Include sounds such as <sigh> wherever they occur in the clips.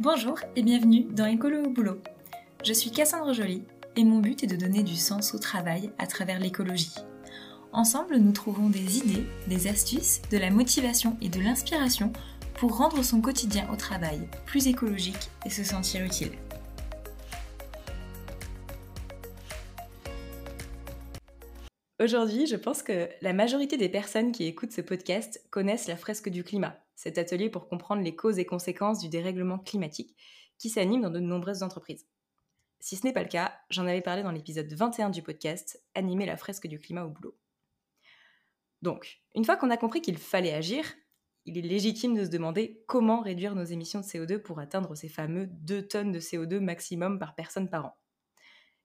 Bonjour et bienvenue dans Écolo au boulot. Je suis Cassandre Joly et mon but est de donner du sens au travail à travers l'écologie. Ensemble, nous trouvons des idées, des astuces, de la motivation et de l'inspiration pour rendre son quotidien au travail plus écologique et se sentir utile. Aujourd'hui, je pense que la majorité des personnes qui écoutent ce podcast connaissent la fresque du climat, cet atelier pour comprendre les causes et conséquences du dérèglement climatique qui s'anime dans de nombreuses entreprises. Si ce n'est pas le cas, j'en avais parlé dans l'épisode 21 du podcast Animer la fresque du climat au boulot. Donc, une fois qu'on a compris qu'il fallait agir, il est légitime de se demander comment réduire nos émissions de CO2 pour atteindre ces fameux 2 tonnes de CO2 maximum par personne par an.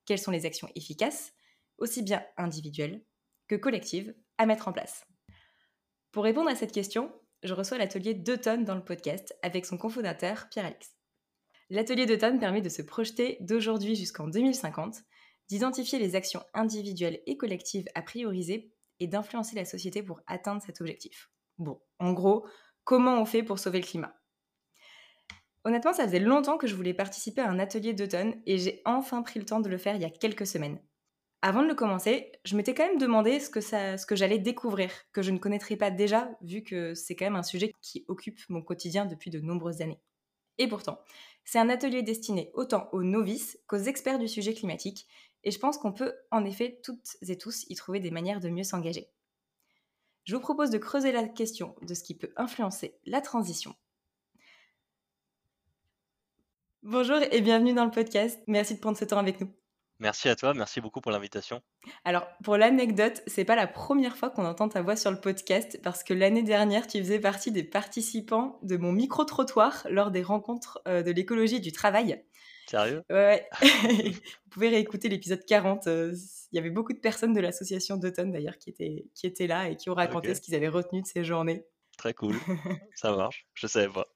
Quelles sont les actions efficaces aussi bien individuelle que collective, à mettre en place? Pour répondre à cette question, je reçois l'atelier 2 tonnes dans le podcast avec son cofondateur Pierre-Alex. L'atelier 2 tonnes permet de se projeter d'aujourd'hui jusqu'en 2050, d'identifier les actions individuelles et collectives à prioriser et d'influencer la société pour atteindre cet objectif. Bon, en gros, comment on fait pour sauver le climat? Honnêtement, ça faisait longtemps que je voulais participer à un atelier d'automne et j'ai enfin pris le temps de le faire il y a quelques semaines. Avant de le commencer, je m'étais quand même demandé ce que, j'allais découvrir, que je ne connaîtrais pas déjà, vu que c'est quand même un sujet qui occupe mon quotidien depuis de nombreuses années. Et pourtant, c'est un atelier destiné autant aux novices qu'aux experts du sujet climatique, et je pense qu'on peut en effet toutes et tous y trouver des manières de mieux s'engager. Je vous propose de creuser la question de ce qui peut influencer la transition. Bonjour et bienvenue dans le podcast. Merci de prendre ce temps avec nous. Merci à toi, merci beaucoup pour l'invitation. Alors, pour l'anecdote, c'est pas la première fois qu'on entend ta voix sur le podcast parce que l'année dernière, tu faisais partie des participants de mon micro-trottoir lors des rencontres euh, de l'écologie du travail. Sérieux? Ouais. <laughs> Vous pouvez réécouter l'épisode 40. Euh, il y avait beaucoup de personnes de l'association d'automne d'ailleurs qui étaient, qui étaient là et qui ont raconté ce qu'ils avaient retenu de ces journées. Très cool. <laughs> Ça marche. Je savais pas.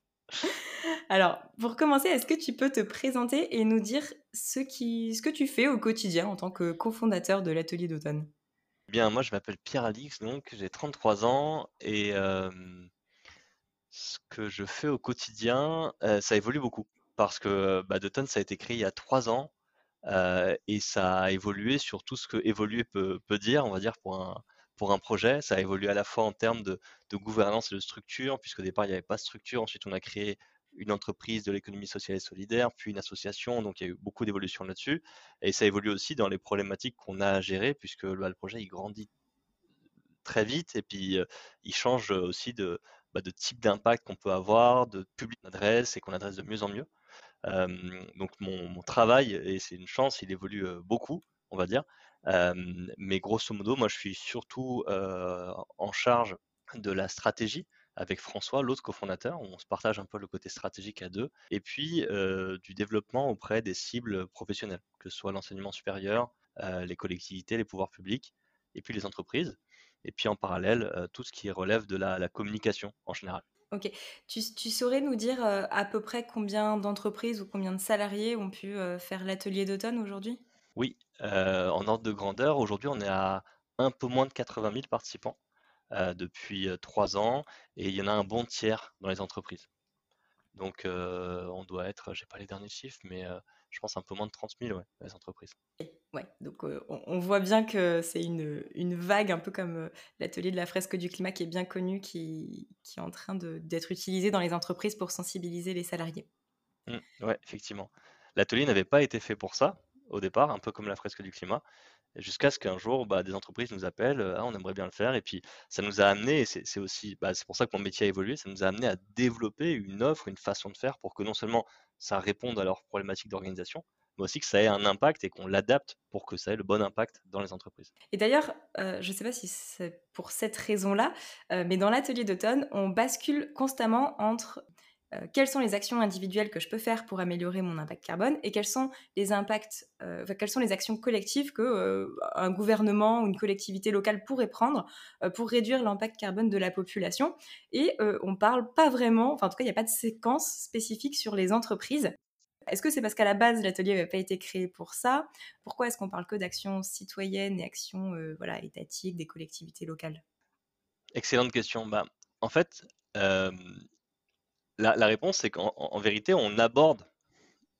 Alors, pour commencer, est-ce que tu peux te présenter et nous dire ce, que tu fais au quotidien en tant que cofondateur de l'atelier d'automne? Bien, moi je m'appelle Pierre Alix, donc j'ai 33 ans et ce que je fais au quotidien, ça évolue beaucoup parce que bah, d'automne ça a été créé il y a 3 ans et ça a évolué sur tout ce que évoluer peut, dire, on va dire pour un, pour un projet. Ça a évolué à la fois en termes de, de gouvernance et de structure, puisqu'au départ il n'y avait pas de structure. Ensuite on a créé une entreprise de l'économie sociale et solidaire, puis une association. Donc, il y a eu beaucoup d'évolutions là-dessus. Et ça évolue aussi dans les problématiques qu'on a à gérer, puisque bah, le projet, il grandit très vite et puis il change aussi de, bah, de type d'impact qu'on peut avoir, de public d'adresse et qu'on adresse de mieux en mieux. donc, mon, travail, et c'est une chance, il évolue beaucoup, on va dire. mais grosso modo, moi, je suis surtout en charge de la stratégie avec François, l'autre cofondateur. On se partage un peu le côté stratégique à deux. Et puis du développement auprès des cibles professionnelles, que ce soit l'enseignement supérieur, les collectivités, les pouvoirs publics, et puis les entreprises. Et puis en parallèle, tout ce qui relève de la, communication en général. Ok. Tu, saurais nous dire à peu près combien d'entreprises ou combien de salariés ont pu faire l'atelier d'automne aujourd'hui? Oui, en ordre de grandeur, aujourd'hui on est à un peu moins de 80 000 participants depuis trois ans et il y en a un bon tiers dans les entreprises. Donc on doit être, j'ai pas les derniers chiffres, mais je pense un peu moins de 30 000 ouais, les entreprises. Ouais, donc on, voit bien que c'est une, une, vague, un peu comme l'atelier de la fresque du climat qui est bien connu, qui, qui est en train d'être utilisé dans les entreprises pour sensibiliser les salariés. Mmh, ouais, effectivement. L'atelier n'avait pas été fait pour ça au départ, un peu comme la fresque du climat jusqu'à ce qu'un jour, bah, des entreprises nous appellent, ah, on aimerait bien le faire, et puis ça nous a amené, c'est aussi, bah, c'est pour ça que mon métier a évolué, ça nous a amené à développer une offre, une façon de faire pour que non seulement ça réponde à leurs problématiques d'organisation, mais aussi que ça ait un impact et qu'on l'adapte pour que ça ait le bon impact dans les entreprises. Et d'ailleurs, euh, je ne sais pas si c'est pour cette raison-là, euh, mais dans l'atelier d'automne, on bascule constamment entre euh, quelles sont les actions individuelles que je peux faire pour améliorer mon impact carbone et quels sont les impacts, euh, quelles sont les actions collectives que euh, un gouvernement ou une collectivité locale pourrait prendre pour réduire l'impact carbone de la population. Et on parle pas vraiment, enfin en tout cas il n'y a pas de séquence spécifique sur les entreprises. Est-ce que c'est parce qu'à la base l'atelier n'avait pas été créé pour ça? Pourquoi est-ce qu'on parle que d'actions citoyennes et actions voilà étatiques des collectivités locales? Excellente question. Bah, en fait, la, réponse, c'est qu'en vérité, on aborde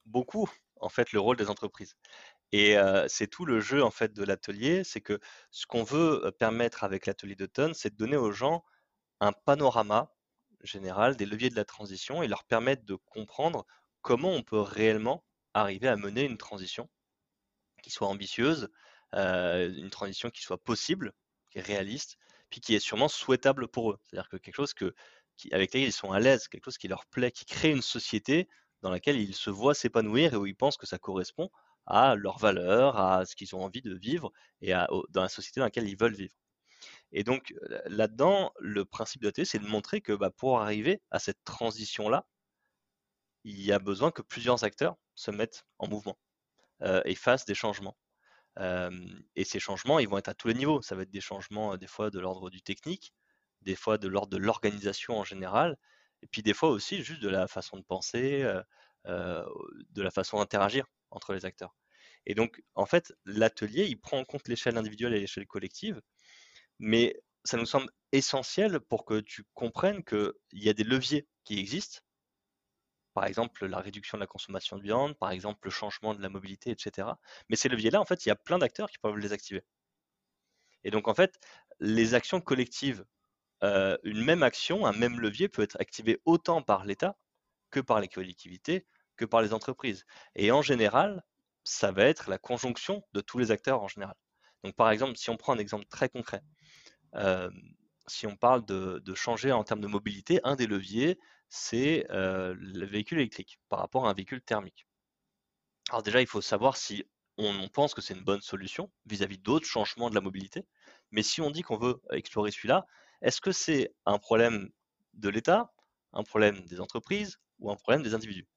beaucoup en fait le rôle des entreprises. Et c'est tout le jeu en fait de l'atelier, c'est que ce qu'on veut permettre avec l'atelier d'automne, c'est de donner aux gens un panorama général des leviers de la transition et leur permettre de comprendre comment on peut réellement arriver à mener une transition qui soit ambitieuse, une transition qui soit possible, qui est réaliste, puis qui est sûrement souhaitable pour eux. C'est-à-dire que quelque chose que, avec lequel ils sont à l'aise, quelque chose qui leur plaît, qui crée une société dans laquelle ils se voient s'épanouir et où ils pensent que ça correspond à leurs valeurs, à ce qu'ils ont envie de vivre et à, dans la société dans laquelle ils veulent vivre. Et donc là-dedans, le principe de l'atelier, c'est de montrer que bah, pour arriver à cette transition-là, il y a besoin que plusieurs acteurs se mettent en mouvement et fassent des changements. et ces changements, ils vont être à tous les niveaux. Ça va être des changements des fois de l'ordre du technique, des fois de l'ordre de l'organisation en général, et puis des fois aussi juste de la façon de penser, de la façon d'interagir entre les acteurs. Et donc, en fait, l'atelier, il prend en compte l'échelle individuelle et l'échelle collective, mais ça nous semble essentiel pour que tu comprennes qu'il y a des leviers qui existent, par exemple la réduction de la consommation de viande, par exemple le changement de la mobilité, etc. Mais ces leviers-là, en fait, il y a plein d'acteurs qui peuvent les activer. Et donc, en fait, les actions collectives, une même action, un même levier peut être activé autant par l'État que par les collectivités, que par les entreprises. Et en général, ça va être la conjonction de tous les acteurs en général. Donc par exemple, si on prend un exemple très concret, si on parle de, changer en termes de mobilité, un des leviers, c'est le véhicule électrique par rapport à un véhicule thermique. Alors déjà, il faut savoir si on, pense que c'est une bonne solution vis-à-vis d'autres changements de la mobilité, mais si on dit qu'on veut explorer celui-là, est-ce que c'est un problème de l'État, un problème des entreprises ou un problème des individus?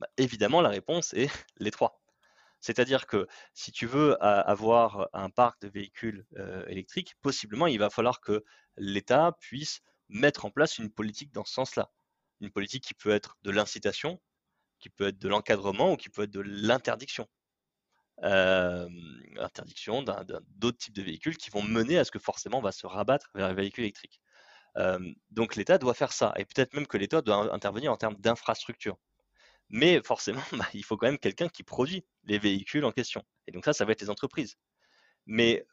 Bah, Évidemment, la réponse est <laughs> les trois. C'est-à-dire que si tu veux avoir un parc de véhicules électriques, possiblement, il va falloir que l'État puisse mettre en place une politique dans ce sens-là. Une politique qui peut être de l'incitation, qui peut être de l'encadrement ou qui peut être de l'interdiction. Interdiction d'autres types de véhicules qui vont mener à ce que forcément on va se rabattre vers les véhicules électriques. donc l'État doit faire ça, et peut-être même que l'État doit intervenir en termes d'infrastructure. Mais forcément, <laughs> bah, il faut quand même quelqu'un qui produit les véhicules en question. Et donc ça, ça va être les entreprises. Mais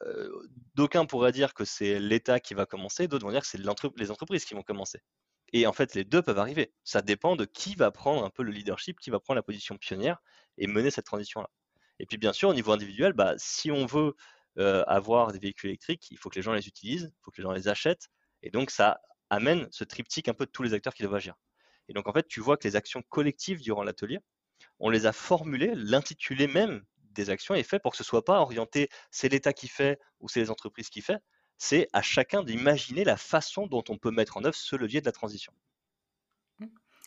d'aucuns pourraient dire que c'est l'État qui va commencer, d'autres vont dire que c'est les entreprises qui vont commencer. Et en fait, les deux peuvent arriver. Ça dépend de qui va prendre un peu le leadership, qui va prendre la position pionnière et mener cette transition-là. Et puis bien sûr, au niveau individuel, bah, si on veut avoir des véhicules électriques, il faut que les gens les utilisent, il faut que les gens les achètent. Et donc ça amène ce triptyque un peu de tous les acteurs qui doivent agir. Et donc, en fait, tu vois que les actions collectives durant l'atelier, on les a formulées, l'intitulé même des actions est fait pour que ce soit pas orienté c'est l'État qui fait ou c'est les entreprises qui fait, c'est à chacun d'imaginer la façon dont on peut mettre en œuvre ce levier de la transition.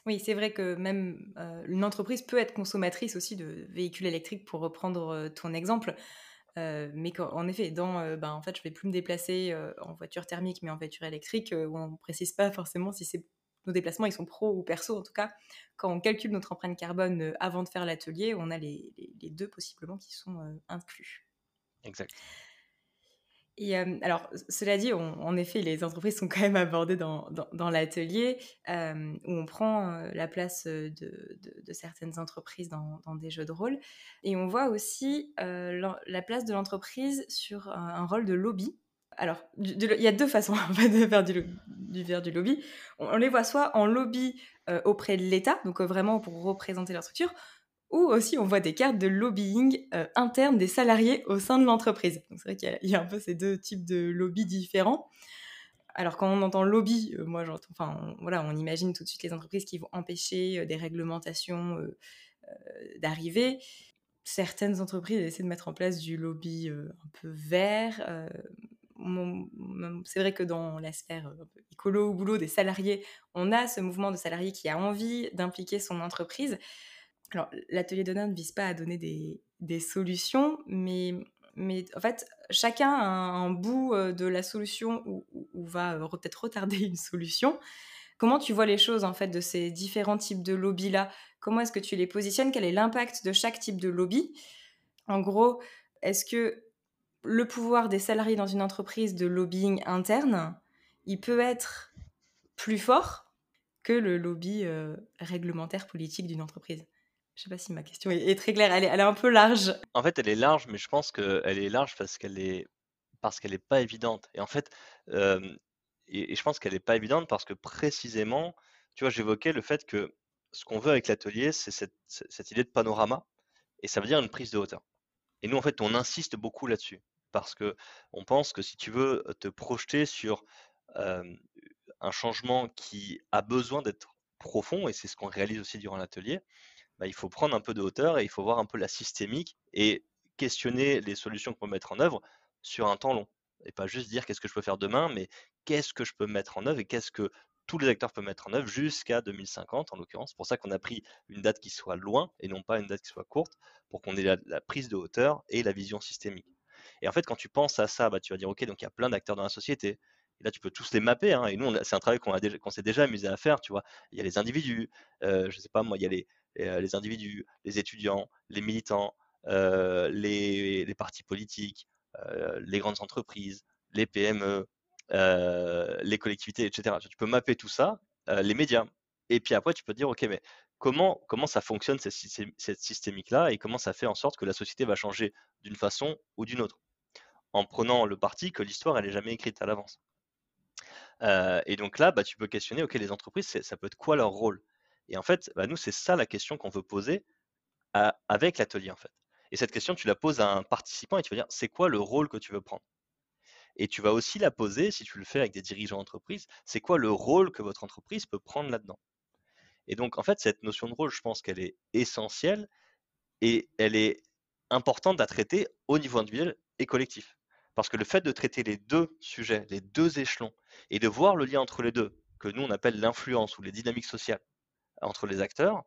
Oui, c'est vrai que même euh, une entreprise peut être consommatrice aussi de véhicules électriques, pour reprendre euh, ton exemple. Euh, mais en effet, dans, ben, en fait, je vais plus me déplacer en voiture thermique, mais en voiture électrique, où on ne précise pas forcément si nos déplacements, ils sont pro ou perso en tout cas, quand on calcule notre empreinte carbone avant de faire l'atelier, on a les, deux possiblement qui sont inclus. Exact. Alors, cela dit, en effet, les entreprises sont quand même abordées dans, l'atelier, où on prend la place de, certaines entreprises dans, des jeux de rôle. Et on voit aussi la place de l'entreprise sur un, rôle de lobby alors, il y a deux façons <laughs> de faire du, du, lobby. On, les voit soit en lobby auprès de l'État, donc vraiment pour représenter leur structure, ou aussi on voit des cartes de lobbying euh, interne des salariés au sein de l'entreprise. C'est vrai qu'il y, a un peu ces deux types de lobby différents. Alors quand on entend lobby, moi j'entends, enfin on, voilà, on imagine tout de suite les entreprises qui vont empêcher des réglementations d'arriver certaines entreprises essaient de mettre en place du lobby un peu vert, c'est vrai que dans la sphère euh, écolo ou boulot des salariés, on a ce mouvement de salariés qui a envie d'impliquer son entreprise. Alors, l'atelier d'honneur ne vise pas à donner des, solutions, mais, en fait, chacun a un, bout euh, de la solution ou, va euh, peut-être retarder <laughs> une solution. Comment tu vois les choses en fait de ces différents types de lobbies-là? Comment est-ce que tu les positionnes? Quel est l'impact de chaque type de lobby? En gros, est-ce que le pouvoir des salariés dans une entreprise de lobbying interne, il peut être plus fort que le lobby réglementaire politique d'une entreprise? Je ne sais pas si ma question est, très claire, elle est, un peu large. En fait, elle est large, mais je pense qu'elle est large parce qu'elle est parce qu'elle n'est pas évidente. Et en fait, et, je pense qu'elle n'est pas évidente parce que précisément, tu vois, j'évoquais le fait que ce qu'on veut avec l'atelier, c'est cette, idée de panorama, et ça veut dire une prise de hauteur. Et nous, en fait, on insiste beaucoup là-dessus parce que on pense que si tu veux te projeter sur un changement qui a besoin d'être profond, et c'est ce qu'on réalise aussi durant l'atelier, bah, il faut prendre un peu de hauteur et il faut voir un peu la systémique et questionner les solutions qu'on peut mettre en œuvre sur un temps long. Et pas juste dire qu'est-ce que je peux faire demain, mais qu'est-ce que je peux mettre en œuvre et qu'est-ce que tous les acteurs peuvent mettre en œuvre jusqu'à 2050 en l'occurrence. C'est pour ça qu'on a pris une date qui soit loin et non pas une date qui soit courte pour qu'on ait la, prise de hauteur et la vision systémique. Et en fait, quand tu penses à ça, bah, tu vas dire, OK, donc il y a plein d'acteurs dans la société. Et là, tu peux tous les mapper. Hein, et nous, c'est un travail qu'on s'est déjà amusé à faire. Tu vois, il y a les individus, euh, je sais pas moi, il y a les, les individus, les étudiants, les militants, les, partis politiques, les grandes entreprises, les PME, les collectivités, etc. Tu peux mapper tout ça, les médias. Et puis après, tu peux dire, OK, mais comment, comment ça fonctionne cette, cette systémique-là et comment ça fait en sorte que la société va changer d'une façon ou d'une autre? En prenant le parti que l'histoire, elle n'est jamais écrite à l'avance. et donc là, bah, tu peux questionner, OK, les entreprises, ça peut être quoi leur rôle? Et en fait, bah, nous, c'est ça la question qu'on veut poser avec l'atelier, en fait. Et cette question, tu la poses à un participant et tu vas dire, c'est quoi le rôle que tu veux prendre? Et tu vas aussi la poser, si tu le fais avec des dirigeants d'entreprise, c'est quoi le rôle que votre entreprise peut prendre là-dedans? Et donc, en fait, cette notion de rôle, je pense qu'elle est essentielle et elle est importante à traiter au niveau individuel et collectif. Parce que le fait de traiter les deux sujets, les deux échelons, et de voir le lien entre les deux, que nous on appelle l'influence ou les dynamiques sociales entre les acteurs,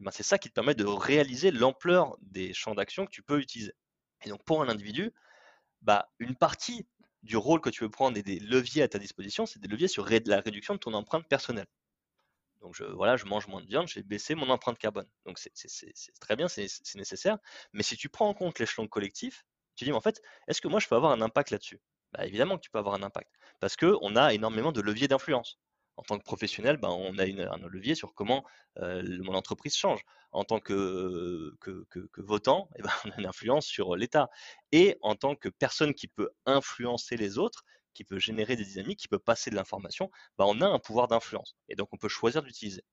eh ben, c'est ça qui te permet de réaliser l'ampleur des champs d'action que tu peux utiliser. Et donc pour un individu, bah, une partie du rôle que tu veux prendre et des leviers à ta disposition, c'est des leviers sur la réduction de ton empreinte personnelle. Donc je, voilà, je mange moins de viande, j'ai baissé mon empreinte carbone. Donc c'est très bien, c'est nécessaire. Mais si tu prends en compte l'échelon collectif, tu dis, mais en fait, est-ce que moi je peux avoir un impact là-dessus? Bah, Évidemment que tu peux avoir un impact. Parce qu'on a énormément de leviers d'influence en tant que professionnel, ben, on a un levier sur comment mon entreprise change. En tant que, que, votant, eh ben, <laughs> on a une influence sur l'État. Et en tant que personne qui peut influencer les autres, qui peut générer des dynamiques, qui peut passer de l'information, ben, on a un pouvoir d'influence. Et donc, on peut choisir d'utiliser.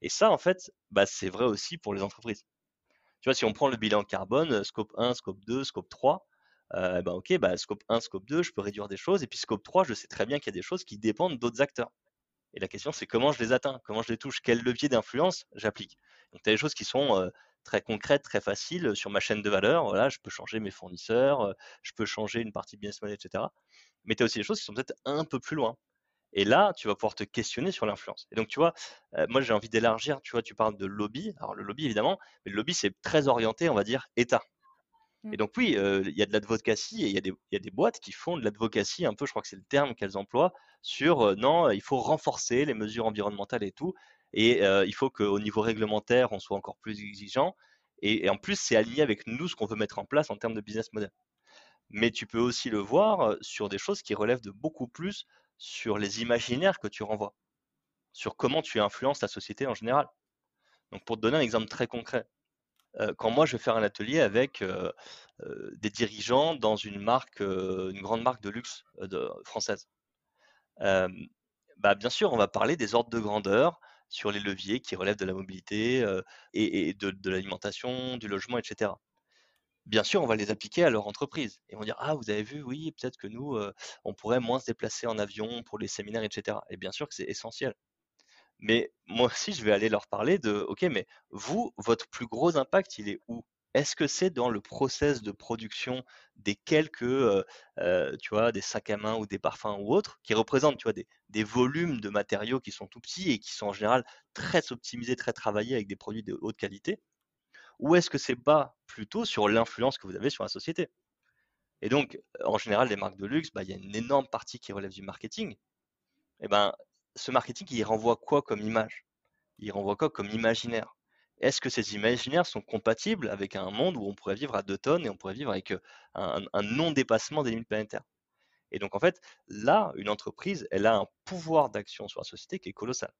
Et ça, en fait, bah, c'est vrai aussi pour les entreprises. Tu vois, si on prend le bilan carbone, scope 1, scope 2, scope 3, ben ok, bah, scope 1, scope 2, je peux réduire des choses. Et puis scope 3, je sais très bien qu'il y a des choses qui dépendent d'autres acteurs. Et la question, c'est comment je les atteins, comment je les touche, quel levier d'influence j'applique. Donc, tu as des choses qui sont très concrètes, très faciles sur ma chaîne de valeur. Voilà, je peux changer mes fournisseurs, je peux changer une partie business model, etc. Mais tu as aussi des choses qui sont peut-être un peu plus loin. Et là, tu vas pouvoir te questionner sur l'influence. Et donc, tu vois, moi, j'ai envie d'élargir. Tu vois, tu parles de lobby. Alors, le lobby, évidemment, mais le lobby, c'est très orienté, on va dire, État. Et mmh. donc oui, il y a de l'advocacy et il y, a des boîtes qui font de l'advocacy un peu, je crois que c'est le terme qu'elles emploient, sur non, il faut renforcer les mesures environnementales et tout, et il faut qu'au niveau réglementaire, on soit encore plus exigeant, et, en plus, c'est aligné avec nous ce qu'on veut mettre en place en termes de business model. Mais tu peux aussi le voir sur des choses qui relèvent de beaucoup plus sur les imaginaires que tu renvoies, sur comment tu influences la société en général. Donc pour te donner un exemple très concret, quand moi je vais faire un atelier avec des dirigeants dans une marque, une grande marque de luxe française. bah, bien sûr, on va parler des ordres de grandeur sur les leviers qui relèvent de la mobilité et, de, l'alimentation, du logement, etc. Bien sûr, on va les appliquer à leur entreprise. Et on dire, ah, vous avez vu, oui, peut-être que nous, on pourrait moins se déplacer en avion pour les séminaires, etc. Et bien sûr que c'est essentiel. Mais moi aussi, je vais aller leur parler de, OK, mais vous, votre plus gros impact, il est où? Est-ce que c'est dans le process de production des quelques, tu vois, des sacs à main ou des parfums ou autres, qui représentent, tu vois, des, des, volumes de matériaux qui sont tout petits et qui sont en général très optimisés, très travaillés avec des produits de haute qualité? Ou est-ce que c'est pas plutôt sur l'influence que vous avez sur la société? Et donc, en général, les marques de luxe, bah, il y a une énorme partie qui relève du marketing. Et eh ben, ce marketing, il renvoie quoi comme image? Il renvoie quoi comme imaginaire? Est-ce que ces imaginaires sont compatibles avec un monde où on pourrait vivre à deux tonnes et on pourrait vivre avec un, non-dépassement des limites planétaires? Et donc, en fait, là, une entreprise, elle a un pouvoir d'action sur la société qui est colossal.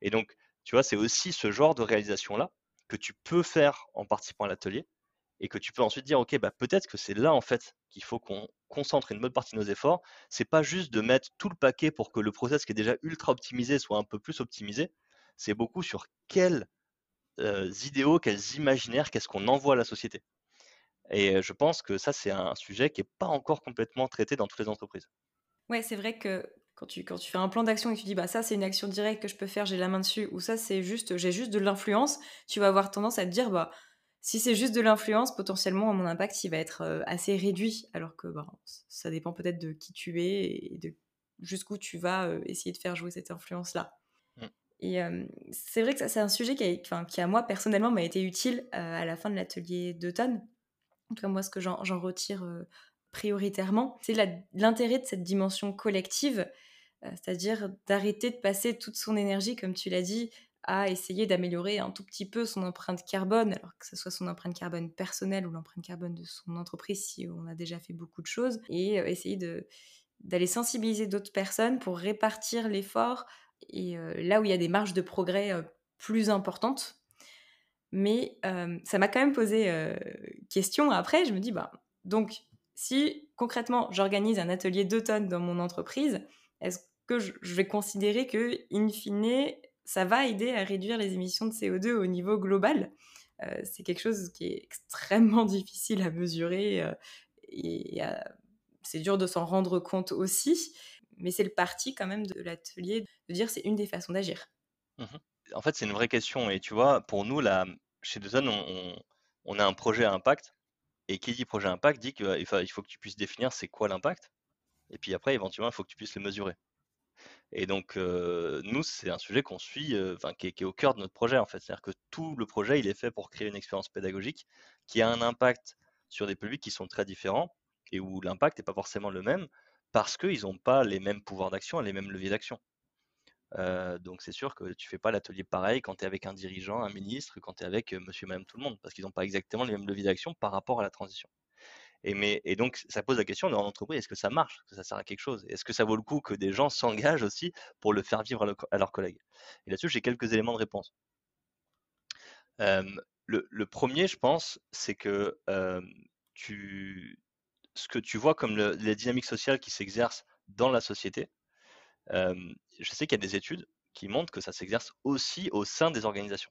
Et donc, tu vois, c'est aussi ce genre de réalisation-là que tu peux faire en participant à l'atelier et que tu peux ensuite dire, OK, bah, peut-être que c'est là, en fait, qu'il faut qu'on concentre une bonne partie de nos efforts. C'est pas juste de mettre tout le paquet pour que le process qui est déjà ultra optimisé soit un peu plus optimisé. C'est beaucoup sur quels idéaux, quels imaginaires, qu'est-ce qu'on envoie à la société. Et je pense que ça, c'est un sujet qui n'est pas encore complètement traité dans toutes les entreprises. Ouais, c'est vrai que quand tu, quand tu fais un plan d'action et que tu dis bah ça c'est une action directe que je peux faire, j'ai la main dessus, ou ça c'est juste j'ai juste de l'influence, tu vas avoir tendance à te dire bah si c'est juste de l'influence, potentiellement mon impact il va être assez réduit, alors que bah, ça dépend peut-être de qui tu es et de jusqu'où tu vas essayer de faire jouer cette influence là. Mmh. Et c'est vrai que c'est un sujet qui, a, qui, à moi personnellement m'a été utile à la fin de l'atelier d'automne. En tout cas moi ce que j'en retire prioritairement, c'est l'intérêt de cette dimension collective, euh, c'est-à-dire d'arrêter de passer toute son énergie, comme tu l'as dit, à essayer d'améliorer un tout petit peu son empreinte carbone, alors que ce soit son empreinte carbone personnelle ou l'empreinte carbone de son entreprise si on a déjà fait beaucoup de choses, et euh, essayer d'aller sensibiliser d'autres personnes pour répartir l'effort et euh, là où il y a des marges de progrès plus importantes. Mais ça m'a quand même posé question après, je me dis, bah, donc si concrètement j'organise un atelier d'automne dans mon entreprise, est-ce que je vais considérer que, in fine, ça va aider à réduire les émissions de CO2 au niveau global euh, C'est quelque chose qui est extrêmement <laughs> difficile à mesurer euh, et, c'est dur de s'en rendre compte aussi, mais c'est le parti quand même de l'atelier de dire c'est une des façons d'agir. Mmh en fait, c'est une vraie question et tu vois, pour nous, là, chez Dozone, on a un projet à impact et qui dit projet impact dit qu'il il faut que tu puisses définir c'est quoi l'impact. Et puis après, éventuellement, il faut que tu puisses le mesurer. Et donc, nous, c'est un sujet qu'on suit, enfin, qui, est au cœur de notre projet, en fait. C'est-à-dire que tout le projet, il est fait pour créer une expérience pédagogique qui a un impact sur des publics qui sont très différents et où l'impact n'est pas forcément le même parce qu'ils n'ont pas les mêmes pouvoirs d'action et les mêmes leviers d'action. donc c'est sûr que tu fais pas l'atelier pareil quand tu es avec un dirigeant, un ministre, quand tu es avec monsieur, madame, tout le monde, parce qu'ils n'ont pas exactement les mêmes leviers d'action par rapport à la transition. Et, donc ça pose la question dans l'entreprise, est-ce que ça marche, est-ce que ça sert à quelque chose? Est-ce que ça vaut le coup que des gens s'engagent aussi pour le faire vivre à, leurs collègues? Et là-dessus, j'ai quelques éléments de réponse. le, premier, je pense, c'est que ce que tu vois comme les dynamiques sociales qui s'exercent dans la société, je sais qu'il y a des études qui montrent que ça s'exerce aussi au sein des organisations.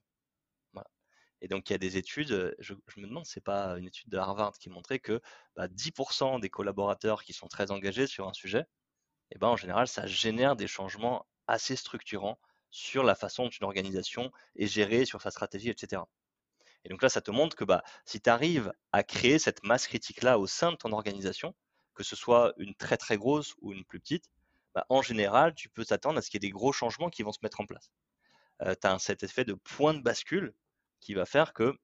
Et donc, il y a des études, je, me demande, c'est pas une étude de Harvard qui montrait que 10% bah, des collaborateurs qui sont très engagés sur un sujet, et eh ben, en général, ça génère des changements assez structurants sur la façon dont une organisation est gérée, sur sa stratégie, etc. Et donc là, ça te montre que bah, si tu arrives à créer cette masse critique-là au sein de ton organisation, que ce soit une très très grosse ou une plus petite, bah, en général, tu peux t'attendre à ce qu'il y ait des gros changements qui vont se mettre en place. tu as cet effet de point de bascule qui va faire que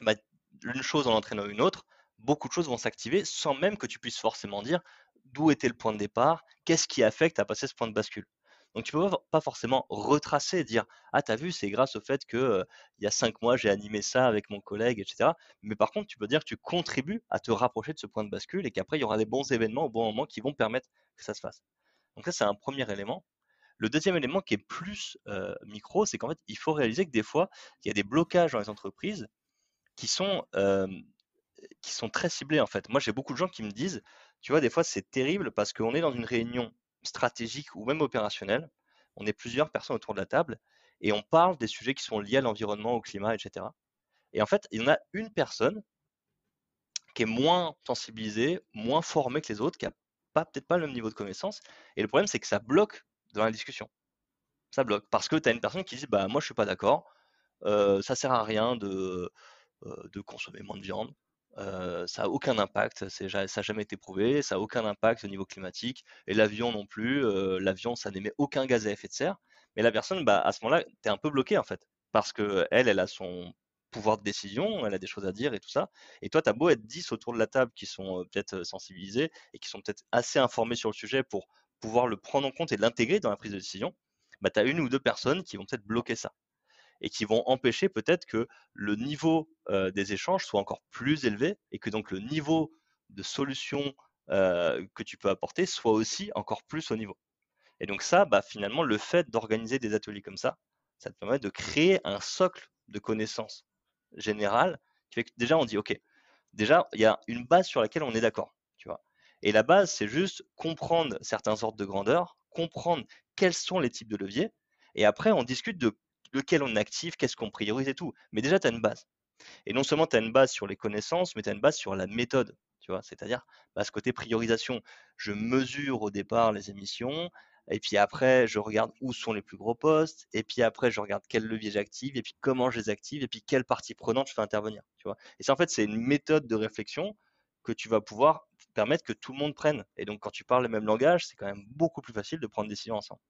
bah, une chose en entraînant une autre, beaucoup de choses vont s'activer sans même que tu puisses forcément dire d'où était le point de départ, qu'est-ce qui affecte à passer ce point de bascule. Donc tu peux pas forcément retracer et dire ah t'as vu c'est grâce au fait que il y a cinq mois j'ai animé ça avec mon collègue etc. Mais par contre tu peux dire que tu contribues à te rapprocher de ce point de bascule et qu'après il y aura des bons événements au bon moment qui vont permettre que ça se fasse. Donc ça c'est un premier élément. Le deuxième élément qui est plus micro, c'est qu'en fait, il faut réaliser que des fois, il y a des blocages dans les entreprises qui sont, qui sont très ciblés en fait. Moi, j'ai beaucoup de gens qui me disent, tu vois, des fois, c'est terrible parce qu'on est dans une réunion stratégique ou même opérationnelle, on est plusieurs personnes autour de la table et on parle des sujets qui sont liés à l'environnement, au climat, etc. Et en fait, il y en a une personne qui est moins sensibilisée, moins formée que les autres, qui n'a peut-être pas le même niveau de connaissance. Et le problème, c'est que ça bloque dans la discussion. Ça bloque. Parce que tu as une personne qui dit bah moi je suis pas d'accord, euh, ça sert à rien de, euh, de consommer moins de viande. Euh, ça n'a aucun impact, ça n'a jamais été prouvé, ça n'a aucun impact au niveau climatique, et l'avion non plus, euh, l'avion ça n'émet aucun gaz à effet de serre, mais la personne, bah, à ce moment-là, tu es un peu bloqué en fait, parce que elle, elle a son pouvoir de décision, elle a des choses à dire et tout ça, et toi, tu as beau être 10 autour de la table qui sont peut-être sensibilisés et qui sont peut-être assez informés sur le sujet pour pouvoir le prendre en compte et l'intégrer dans la prise de décision, bah, tu as une ou deux personnes qui vont peut-être bloquer ça et qui vont empêcher peut-être que le niveau des échanges soit encore plus élevé et que donc le niveau de solution que tu peux apporter soit aussi encore plus au niveau. Et donc ça, bah, finalement, le fait d'organiser des ateliers comme ça, Ça te permet de créer un socle de connaissances générales qui fait que déjà on dit OK, déjà il y a une base sur laquelle on est d'accord. Et la base, c'est juste comprendre certains ordres de grandeur, comprendre quels sont les types de leviers, et après on discute de lequel on active, qu'est-ce qu'on priorise et tout. Mais déjà, tu as une base. Et non seulement tu as une base sur les connaissances, mais tu as une base sur la méthode. Tu vois, c'est-à-dire bah, ce côté priorisation. Je mesure au départ les émissions, et puis après, je regarde où sont les plus gros postes, et puis après, je regarde quel levier j'active, et puis comment je les active, et puis quelle partie prenante je fais intervenir. Tu vois. Et ça, en fait, c'est une méthode de réflexion que tu vas pouvoir permettre que tout le monde prenne. Et donc, quand tu parles le même langage, c'est quand même beaucoup plus facile de prendre des décisions ensemble.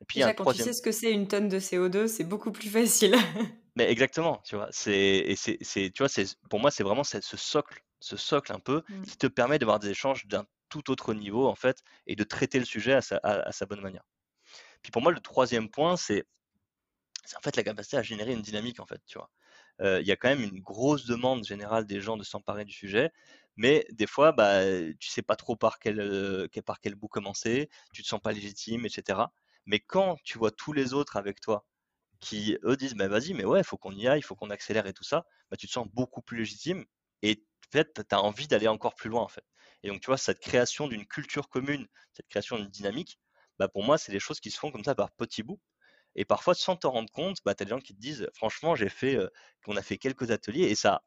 Et puis, Déjà, quand tu sais ce que c'est une tonne de CO2, c'est beaucoup plus facile. <laughs> Mais exactement, tu vois. C'est, et c'est, c'est, tu vois, c'est, pour moi, c'est vraiment ce socle, ce socle un peu, mmh. qui te permet d'avoir des échanges d'un tout autre niveau, en fait, et de traiter le sujet à sa, à, sa bonne manière. Puis pour moi, le troisième point, c'est, c'est en fait la capacité à générer une dynamique, en fait, tu vois. Il y a quand même une grosse demande générale des gens de s'emparer du sujet, mais des fois, bah, tu sais pas trop par quel, par quel bout commencer, tu te sens pas légitime, etc. Mais quand tu vois tous les autres avec toi qui, eux, disent bah, vas-y, mais ouais, il faut qu'on y aille, il faut qu'on accélère et tout ça, bah, tu te sens beaucoup plus légitime et peut-être tu as envie d'aller encore plus loin en fait. Et donc, tu vois, cette création d'une culture commune, cette création d'une dynamique, bah, pour moi, c'est des choses qui se font comme ça par petits bouts. Et parfois, sans t'en rendre compte, bah, tu as des gens qui te disent franchement, j'ai fait, on a fait quelques ateliers et ça,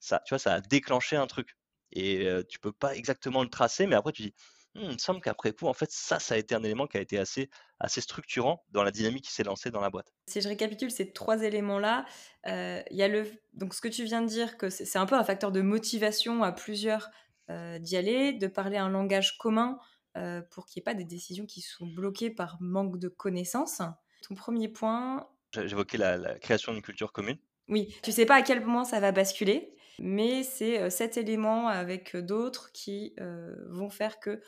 ça, tu vois, ça a déclenché un truc. Et tu peux pas exactement le tracer, mais après, tu dis Mmh, il me semble qu'après coup, en fait, ça, ça a été un élément qui a été assez, assez structurant dans la dynamique qui s'est lancée dans la boîte. Si je récapitule ces trois éléments-là, il y a le, donc ce que tu viens de dire, que c'est un peu un facteur de motivation à plusieurs d'y aller, de parler un langage commun pour qu'il n'y ait pas des décisions qui sont bloquées par manque de connaissances. Ton premier point. J'évoquais la, la création d'une culture commune. Oui, tu sais pas à quel moment ça va basculer, mais c'est cet élément avec d'autres qui vont faire que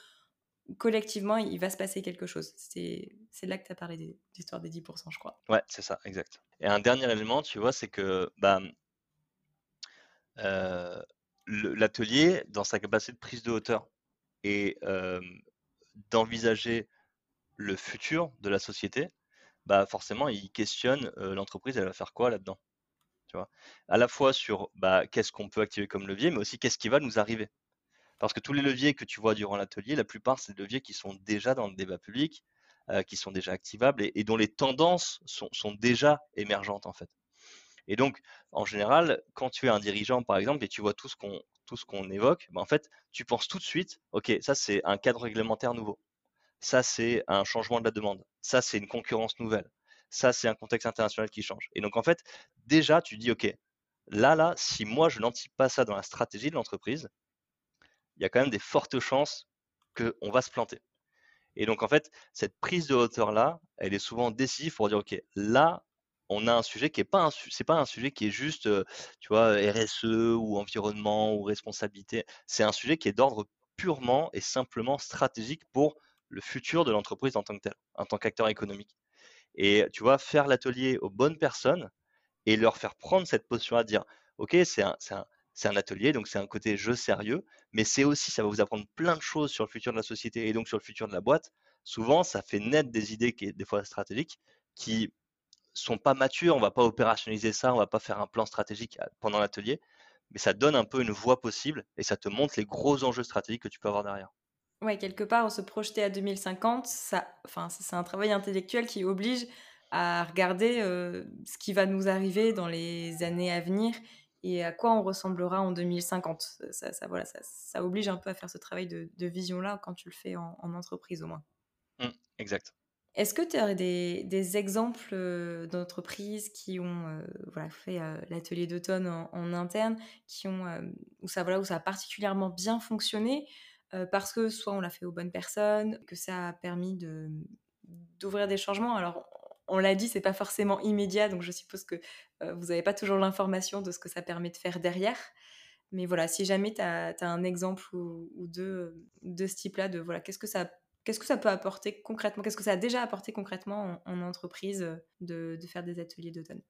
collectivement, il va se passer quelque chose. C'est là que tu as parlé des l'histoire des 10%, je crois. Ouais, c'est ça, exact. Et un dernier élément, tu vois, c'est que bah, euh, l'atelier, dans sa capacité de prise de hauteur et euh, d'envisager le futur de la société, bah forcément, il questionne euh, l'entreprise, elle va faire quoi là-dedans? À la fois sur bah, qu'est-ce qu'on peut activer comme levier, mais aussi qu'est-ce qui va nous arriver. Parce que tous les leviers que tu vois durant l'atelier, la plupart, c'est des leviers qui sont déjà dans le débat public, euh, qui sont déjà activables et, dont les tendances sont, déjà émergentes en fait. Et donc, en général, quand tu es un dirigeant, par exemple, et tu vois tout ce qu'on évoque, ben, en fait, tu penses tout de suite, ok, ça c'est un cadre réglementaire nouveau, ça c'est un changement de la demande, ça c'est une concurrence nouvelle, ça c'est un contexte international qui change. Et donc en fait, déjà tu dis, ok, là là, si moi je n'anticipe pas ça dans la stratégie de l'entreprise, il y a quand même des fortes chances qu'on va se planter. Et donc, en fait, cette prise de hauteur-là, elle est souvent décisive pour dire, OK, là, on a un sujet qui est pas un, c'est pas un sujet qui est juste, euh, tu vois, RSE ou environnement ou responsabilité. C'est un sujet qui est d'ordre purement et simplement stratégique pour le futur de l'entreprise en tant que tel, en tant qu'acteur économique. Et tu vois, faire l'atelier aux bonnes personnes et leur faire prendre cette posture à dire, OK, c'est un, atelier, donc c'est un côté jeu sérieux, mais c'est aussi, ça va vous apprendre plein de choses sur le futur de la société et donc sur le futur de la boîte. Souvent, ça fait naître des idées qui, des fois stratégiques, qui sont pas matures. On va pas opérationnaliser ça, on va pas faire un plan stratégique pendant l'atelier, mais ça donne un peu une voie possible et ça te montre les gros enjeux stratégiques que tu peux avoir derrière. Ouais, quelque part, se projeter à 2050, ça, enfin, c'est un travail intellectuel qui oblige à regarder euh, ce qui va nous arriver dans les années à venir et à quoi on ressemblera en 2050. Ça, ça voilà, ça, ça, oblige un peu à faire ce travail de, vision-là quand tu le fais en, entreprise au moins. Mmh, exact. Est-ce que tu aurais des, des exemples euh, d'entreprises qui ont euh, voilà, fait euh, l'atelier d'automne en, interne, qui ont, où, ça, voilà, où ça a particulièrement bien fonctionné parce que soit on l'a fait aux bonnes personnes, que ça a permis de, d'ouvrir des changements. Alors, on l'a dit, c'est pas forcément immédiat, donc je suppose que euh, vous n'avez pas toujours l'information de ce que ça permet de faire derrière. Mais voilà, si jamais tu as, un exemple ou, deux de ce type-là, de voilà, qu'est-ce que ça Qu'est-ce que ça peut apporter concrètement Qu'est-ce que ça a déjà apporté concrètement en, entreprise de, faire des ateliers d'automne?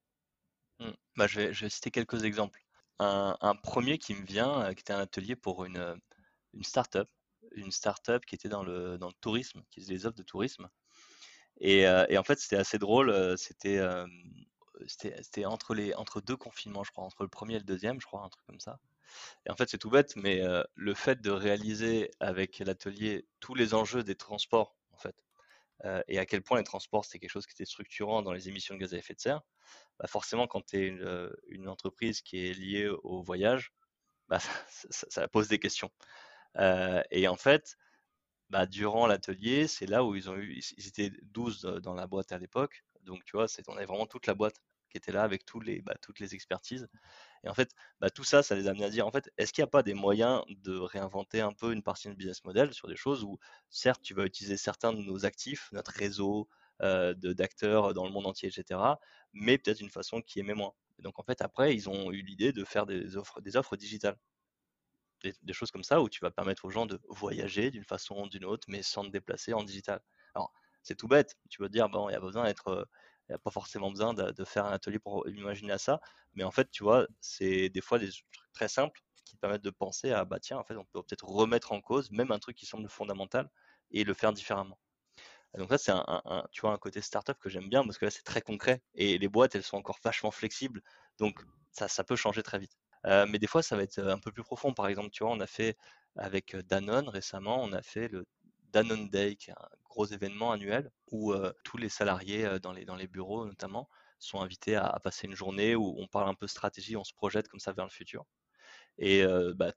Mmh. bah, je, vais, citer quelques exemples. Un, premier qui me vient, euh, qui était un atelier pour une, une start-up, une start-up qui était dans le, dans le tourisme, qui faisait des offres de tourisme Et, et en fait, c'était assez drôle. C'était c'était entre, entre deux confinements, je crois, entre le premier et le deuxième, je crois, un truc comme ça. Et en fait, c'est tout bête, mais le fait de réaliser avec l'atelier tous les enjeux des transports, en fait, et à quel point les transports, c'était quelque chose qui était structurant dans les émissions de gaz à effet de serre, bah forcément, quand tu es une, entreprise qui est liée au voyage, bah, <laughs> ça, pose des questions. Et en fait, bah, durant l'atelier, c'est là où ils ont eu, ils étaient 12 dans la boîte à l'époque, donc tu vois, on avait vraiment toute la boîte qui était là avec bah, toutes les expertises. Et en fait, bah, tout ça, ça les a amenés à dire, en fait, est-ce qu'il n'y a pas des moyens de réinventer un peu une partie de business model sur des choses où, certes, tu vas utiliser certains de nos actifs, notre réseau d'acteurs dans le monde entier, etc., mais peut-être d'une façon qui aimait moins. Et donc, en fait, après, ils ont eu l'idée de faire des offres, des offres digitales. Des, choses comme ça où tu vas permettre aux gens de voyager d'une façon ou d'une autre, mais sans te déplacer en digital. Alors, c'est tout bête. Tu vas dire, bon, il y a besoin d'être n'y a pas forcément besoin de, faire un atelier pour imaginer ça. Mais en fait, tu vois, c'est des fois des trucs très simples qui permettent de penser à, bah tiens, en fait, on peut peut-être remettre en cause même un truc qui semble fondamental et le faire différemment. donc ça, c'est un, tu vois, un côté startup que j'aime bien parce que là, c'est très concret et les boîtes, elles sont encore vachement flexibles. Donc ça peut changer très vite. Euh, mais des fois, ça va être un peu plus profond. Par exemple, tu vois, on a fait avec Danone récemment, on a fait le Danone Day, qui est un gros événement annuel où tous les salariés dans, les, bureaux notamment sont invités à, passer une journée où on parle un peu stratégie, on se projette comme ça vers le futur. Et bah,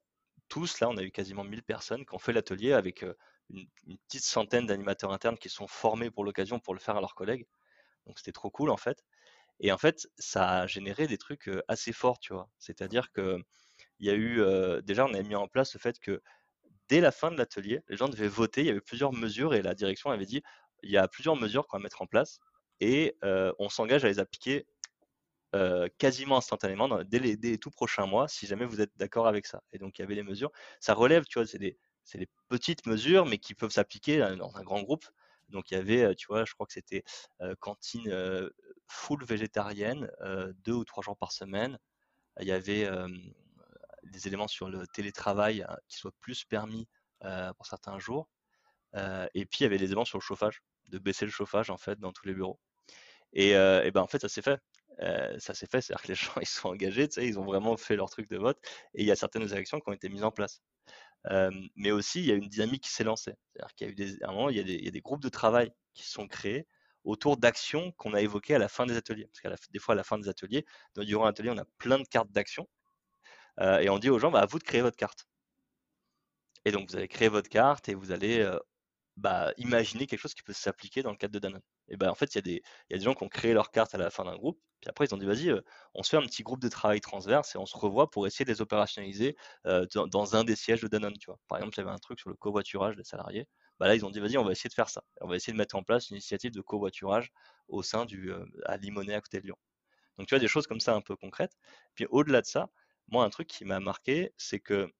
tous, là, on a eu quasiment 1000 personnes qui ont fait l'atelier avec une, petite centaine d'animateurs internes qui sont formés pour l'occasion pour le faire à leurs collègues. Donc c'était trop cool en fait. Et en fait, ça a généré des trucs assez forts, tu vois. C'est-à-dire que il y a eu, déjà, on a mis en place le fait que dès la fin de l'atelier, les gens devaient voter. Il y avait plusieurs mesures et la direction avait dit il y a plusieurs mesures qu'on va mettre en place et on s'engage à les appliquer quasiment instantanément dès, les, tout prochains mois si jamais vous êtes d'accord avec ça. Et donc il y avait les mesures. Ça relève, tu vois, c'est des, des, petites mesures mais qui peuvent s'appliquer dans un grand groupe. Donc il y avait, tu vois, je crois que c'était cantine full végétarienne, deux ou trois jours par semaine. Il y avait des éléments sur le télétravail hein, qui soient plus permis pour certains jours. Et puis il y avait des éléments sur le chauffage, de baisser le chauffage en fait dans tous les bureaux. Et, euh, ben en fait ça s'est fait. Ça s'est fait, c'est-à-dire que les <laughs> gens ils sont engagés, ils ont vraiment fait leur truc de vote, et il y a certaines actions qui ont été mises en place. mais aussi, il y a une dynamique qui s'est lancée. C'est-à-dire qu'il y a eu des, à un moment, il y, a des, groupes de travail qui sont créés autour d'actions qu'on a évoquées à la fin des ateliers. Parce qu'à des fois, à la fin des ateliers, durant l'atelier, on a plein de cartes d'actions euh, et on dit aux gens, bah, à vous de créer votre carte. Et donc, vous allez créer votre carte et vous allez euh, bah, imaginer quelque chose qui peut s'appliquer dans le cadre de Danone. Et ben en fait, il y, a des, gens qui ont créé leur carte à la fin d'un groupe, puis après ils ont dit vas-y, euh, on se fait un petit groupe de travail transverse et on se revoit pour essayer de les opérationnaliser dans, un des sièges de Danone. Tu vois. Par exemple, il y avait un truc sur le covoiturage des salariés. Bah là, ils ont dit vas-y, on va essayer de faire ça. On va essayer de mettre en place une initiative de covoiturage au sein du à Limonest à côté de Lyon. Donc tu vois des choses comme ça un peu concrètes. Puis au-delà de ça, moi, un truc qui m'a marqué, c'est que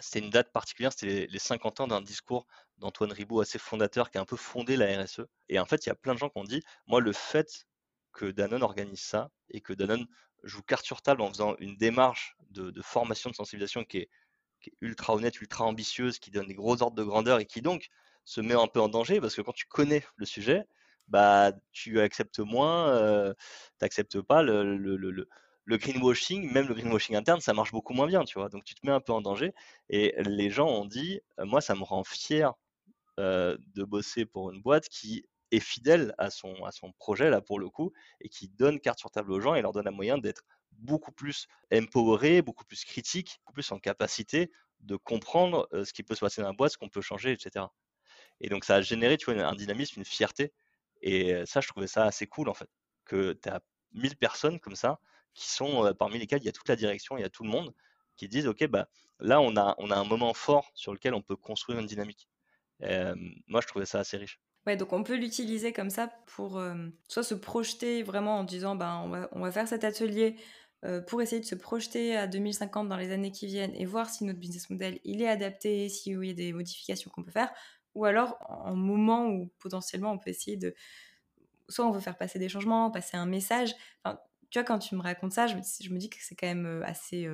c'était une date particulière, c'était les 50 ans d'un discours d'Antoine Ribaud assez fondateur qui a un peu fondé la RSE. Et en fait, il y a plein de gens qui ont dit, moi, le fait que Danone organise ça et que Danone joue carte sur table en faisant une démarche de, formation, de sensibilisation qui est, ultra honnête, ultra ambitieuse, qui donne des gros ordres de grandeur et qui donc se met un peu en danger parce que quand tu connais le sujet, bah, tu acceptes moins, euh, tu n'acceptes pas le, le, greenwashing, même le greenwashing interne, ça marche beaucoup moins bien, tu vois. Donc tu te mets un peu en danger. Et les gens ont dit, moi, ça me rend fier de bosser pour une boîte qui est fidèle à son, à son projet, là, pour le coup, et qui donne carte sur table aux gens et leur donne un moyen d'être beaucoup plus empoweré, beaucoup plus critique, beaucoup plus en capacité de comprendre euh, ce qui peut se passer dans la boîte, ce qu'on peut changer, etc. Et donc ça a généré, tu vois, un dynamisme, une fierté. Et ça, je trouvais ça assez cool, en fait, que tu as 1000 personnes comme ça qui sont parmi lesquels il y a toute la direction, il y a tout le monde qui disent ok bah là on a on a un moment fort sur lequel on peut construire une dynamique. Moi je trouvais ça assez riche. Ouais, donc on peut l'utiliser comme ça pour soit se projeter vraiment en disant ben on va, on va faire cet atelier pour essayer de se projeter à 2050 dans les années qui viennent et voir si notre business model il est adapté, si il y a des modifications qu'on peut faire, ou alors en moment où potentiellement on peut essayer de soit on veut faire passer des changements, passer un message. Enfin, tu vois, quand tu me racontes ça, je me, dis que c'est quand même assez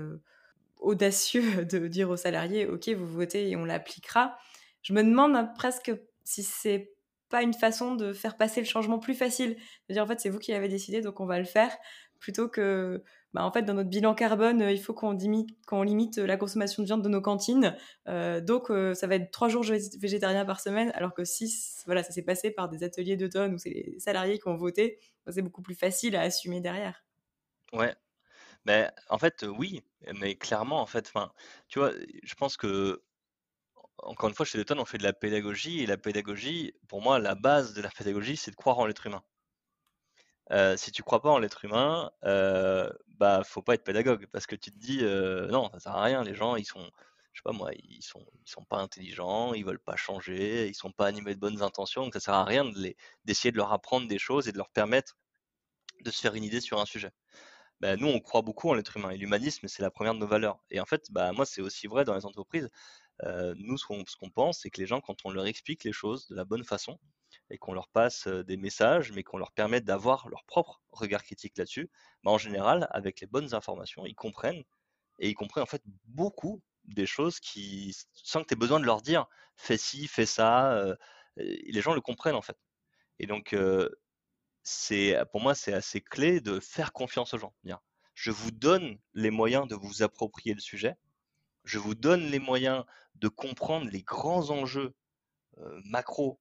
audacieux <laughs> de dire aux salariés, OK, vous votez et on l'appliquera. Je me demande presque si c'est pas une façon de faire passer le changement plus facile. C'est-à-dire, en fait, c'est vous qui l'avez décidé, donc on va le faire, plutôt que, bah, en fait, dans notre bilan carbone, il faut qu'on limite, limite la consommation de viande de nos cantines. Euh, donc, euh, ça va être trois jours végétariens par semaine, alors que si voilà, ça s'est passé par des ateliers d'automne où c'est les salariés qui ont voté, c'est beaucoup plus facile à assumer derrière. Ouais. Mais en fait, oui, mais clairement, en fait, tu vois, je pense que encore une fois, chez Dutton, on fait de la pédagogie, et la pédagogie, pour moi, la base de la pédagogie, c'est de croire en l'être humain. Euh, si tu crois pas en l'être humain, euh, bah faut pas être pédagogue parce que tu te dis euh, non, ça sert à rien. Les gens, ils sont, je sais pas moi, ils sont, sont pas intelligents, ils veulent pas changer, ils sont pas animés de bonnes intentions, donc ça sert à rien d'essayer de leur apprendre des choses et de leur permettre de se faire une idée sur un sujet. Bah, nous, on croit beaucoup en l'être humain et l'humanisme, c'est la première de nos valeurs. Et en fait, bah moi, c'est aussi vrai dans les entreprises. Nous, ce qu'on pense, c'est que les gens, quand on leur explique les choses de la bonne façon et qu'on leur passe des messages, mais qu'on leur permet d'avoir leur propre regard critique là-dessus, bah, en général, avec les bonnes informations, ils comprennent et ils comprennent en fait beaucoup des choses qui, sans que tu aies besoin de leur dire, fais ci, fais ça, les gens le comprennent en fait. Et donc, c'est pour moi, c'est assez clé de faire confiance aux gens. je vous donne les moyens de vous approprier le sujet je vous donne les moyens de comprendre les grands enjeux macro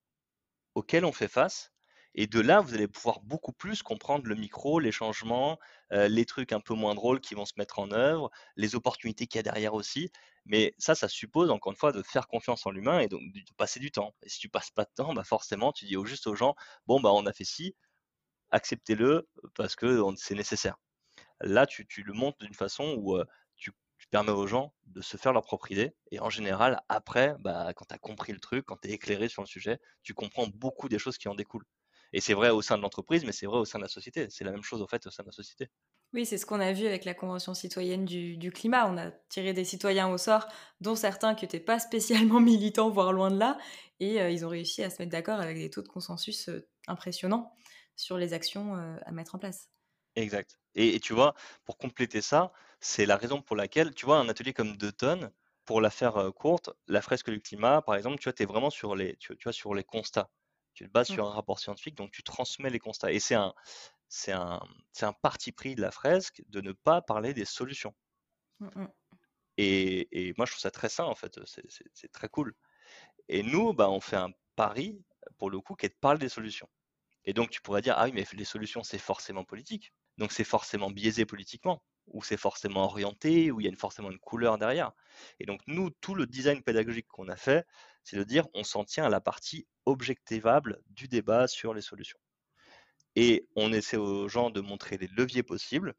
auxquels on fait face. Et de là, vous allez pouvoir beaucoup plus comprendre le micro, les changements, les trucs un peu moins drôles qui vont se mettre en œuvre, les opportunités qu'il y a derrière aussi. Mais ça, ça suppose encore une fois de faire confiance en l'humain et donc de passer du temps. Et si tu passes pas de temps, bah forcément, tu dis juste aux gens, bon, bah on a fait ci, acceptez-le parce que c'est nécessaire. Là, tu, tu le montres d'une façon où tu permets aux gens de se faire leur propre idée. Et en général, après, bah, quand tu as compris le truc, quand tu es éclairé sur le sujet, tu comprends beaucoup des choses qui en découlent. Et c'est vrai au sein de l'entreprise, mais c'est vrai au sein de la société. C'est la même chose au fait au sein de la société. Oui, c'est ce qu'on a vu avec la Convention citoyenne du, climat. On a tiré des citoyens au sort, dont certains qui n'étaient pas spécialement <laughs> militants, voire loin de là. Et euh, ils ont réussi à se mettre d'accord avec des taux de consensus euh, impressionnants sur les actions euh, à mettre en place. Exact. Et, tu vois, pour compléter ça, c'est la raison pour laquelle, tu vois, un atelier comme deux tonnes, pour la faire courte, la fresque du climat, par exemple, tu vois, es vraiment sur les, tu, vois, sur les constats. Tu te bases sur mmh. un rapport scientifique, donc tu transmets les constats. Et c'est un, c'est un, c'est un parti pris de la fresque de ne pas parler des solutions. Mmh, mmh. Et, et, moi, je trouve ça très sain, en fait. C'est très cool. Et nous, bah, on fait un pari, pour le coup, qui est de parler des solutions. Et donc, tu pourrais dire, ah oui, mais les solutions, c'est forcément politique. Donc c'est forcément biaisé politiquement, ou c'est forcément orienté, ou il y a forcément une couleur derrière. Et donc nous, tout le design pédagogique qu'on a fait, c'est de dire on s'en tient à la partie objectivable du débat sur les solutions. Et on essaie aux gens de montrer les leviers possibles,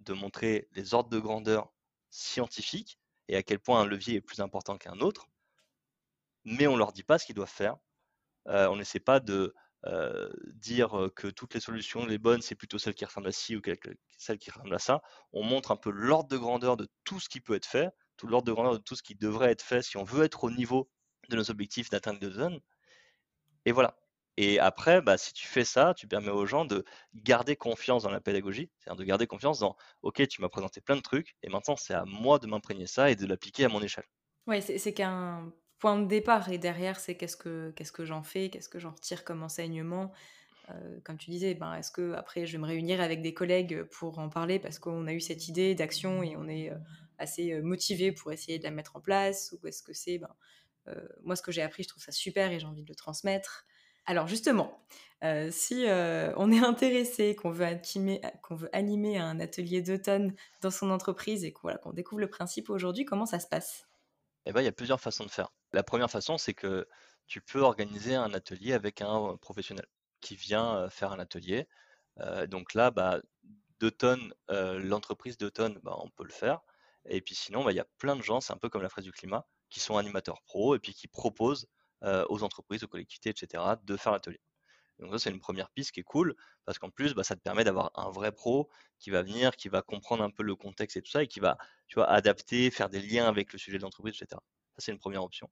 de montrer les ordres de grandeur scientifiques et à quel point un levier est plus important qu'un autre, mais on ne leur dit pas ce qu'ils doivent faire. Euh, on n'essaie pas de euh, dire que toutes les solutions, les bonnes, c'est plutôt celles qui ressemblent à ci ou celles qui ressemblent à ça. On montre un peu l'ordre de grandeur de tout ce qui peut être fait, tout l'ordre de grandeur de tout ce qui devrait être fait si on veut être au niveau de nos objectifs d'atteindre de zones. Et voilà. Et après, bah, si tu fais ça, tu permets aux gens de garder confiance dans la pédagogie, c'est-à-dire de garder confiance dans OK, tu m'as présenté plein de trucs, et maintenant c'est à moi de m'imprégner ça et de l'appliquer à mon échelle. Oui, c'est qu'un point de départ. Et derrière, c'est qu'est-ce que, j'en fais, qu'est-ce que j'en retire comme enseignement. Euh, comme tu disais, ben, est-ce que après je vais me réunir avec des collègues pour en parler parce qu'on a eu cette idée d'action et on est euh, assez euh, motivé pour essayer de la mettre en place Ou est-ce que c'est, ben, moi ce que j'ai appris, je trouve ça super et j'ai envie de le transmettre alors justement, si on est intéressé, qu'on veut, animer un atelier d'automne dans son entreprise et qu'on découvre le principe aujourd'hui, comment ça se passe? Eh ben, il y a plusieurs façons de faire. La première façon, c'est que tu peux organiser un atelier avec un professionnel qui vient faire un atelier. donc là, bah, deux tonnes, l'entreprise deux tonnes, bah, on peut le faire. Et puis sinon, bah, il y a plein de gens, c'est un peu comme la fraise du climat, qui sont animateurs pro et puis qui proposent aux entreprises, aux collectivités, etc., de faire l'atelier. Donc ça, c'est une première piste qui est cool, parce qu'en plus, ça te permet d'avoir un vrai pro qui va venir, qui va comprendre un peu le contexte et tout ça, et qui va, tu vois, adapter, faire des liens avec le sujet de l'entreprise, etc. Ça, c'est une première option.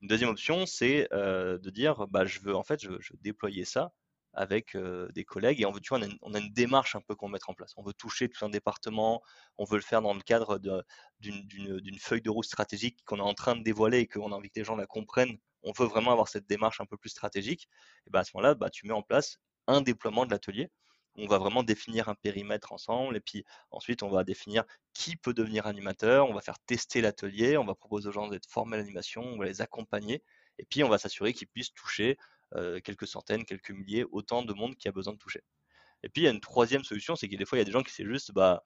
Une deuxième option, c'est de dire, bah, je veux en fait, déployer ça avec des collègues et on veut, tu vois, on a, une, démarche un peu qu'on veut mettre en place. On veut toucher tout un département, on veut le faire dans le cadre d'une feuille de route stratégique qu'on est en train de dévoiler et qu'on a envie que les gens la comprennent on veut vraiment avoir cette démarche un peu plus stratégique, et ben à ce moment-là, bah, tu mets en place un déploiement de l'atelier. On va vraiment définir un périmètre ensemble et puis ensuite on va définir qui peut devenir animateur, on va faire tester l'atelier, on va proposer aux gens d'être formés à l'animation, on va les accompagner et puis on va s'assurer qu'ils puissent toucher quelques centaines, quelques milliers, autant de monde qui a besoin de toucher. Et puis il y a une troisième solution, c'est que des fois il y a des gens qui c'est juste bah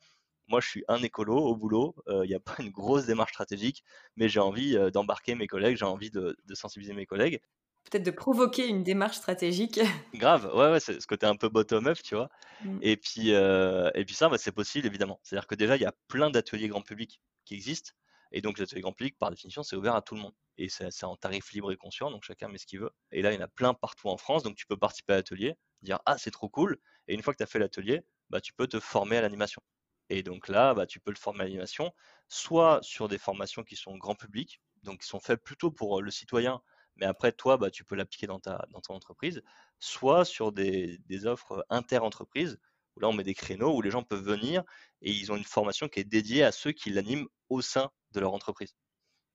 moi je suis un écolo au boulot, il n'y a pas une grosse démarche stratégique, mais j'ai envie d'embarquer mes collègues, j'ai envie de, sensibiliser mes collègues. Peut-être de provoquer une démarche stratégique. <laughs> Grave, ouais, ouais, c'est ce côté un peu bottom-up, tu vois. Mmh. Et, puis, et puis ça, bah, c'est possible, évidemment. C'est-à-dire que déjà, il y a plein d'ateliers grand public qui existent. Et donc, les ateliers grand public, par définition, c'est ouvert à tout le monde. Et c'est en tarif libre et conscient, donc chacun met ce qu'il veut. Et là, il y en a plein partout en France, donc tu peux participer à l'atelier, dire Ah, c'est trop cool. Et une fois que tu as fait l'atelier, bah, tu peux te former à l'animation. Et donc là, bah, tu peux le former à l'animation, soit sur des formations qui sont grand public, donc qui sont faites plutôt pour le citoyen, mais après, toi, bah, tu peux l'appliquer dans, ton entreprise, soit sur des, offres inter-entreprises, où là, on met des créneaux où les gens peuvent venir et ils ont une formation qui est dédiée à ceux qui l'animent au sein de leur entreprise,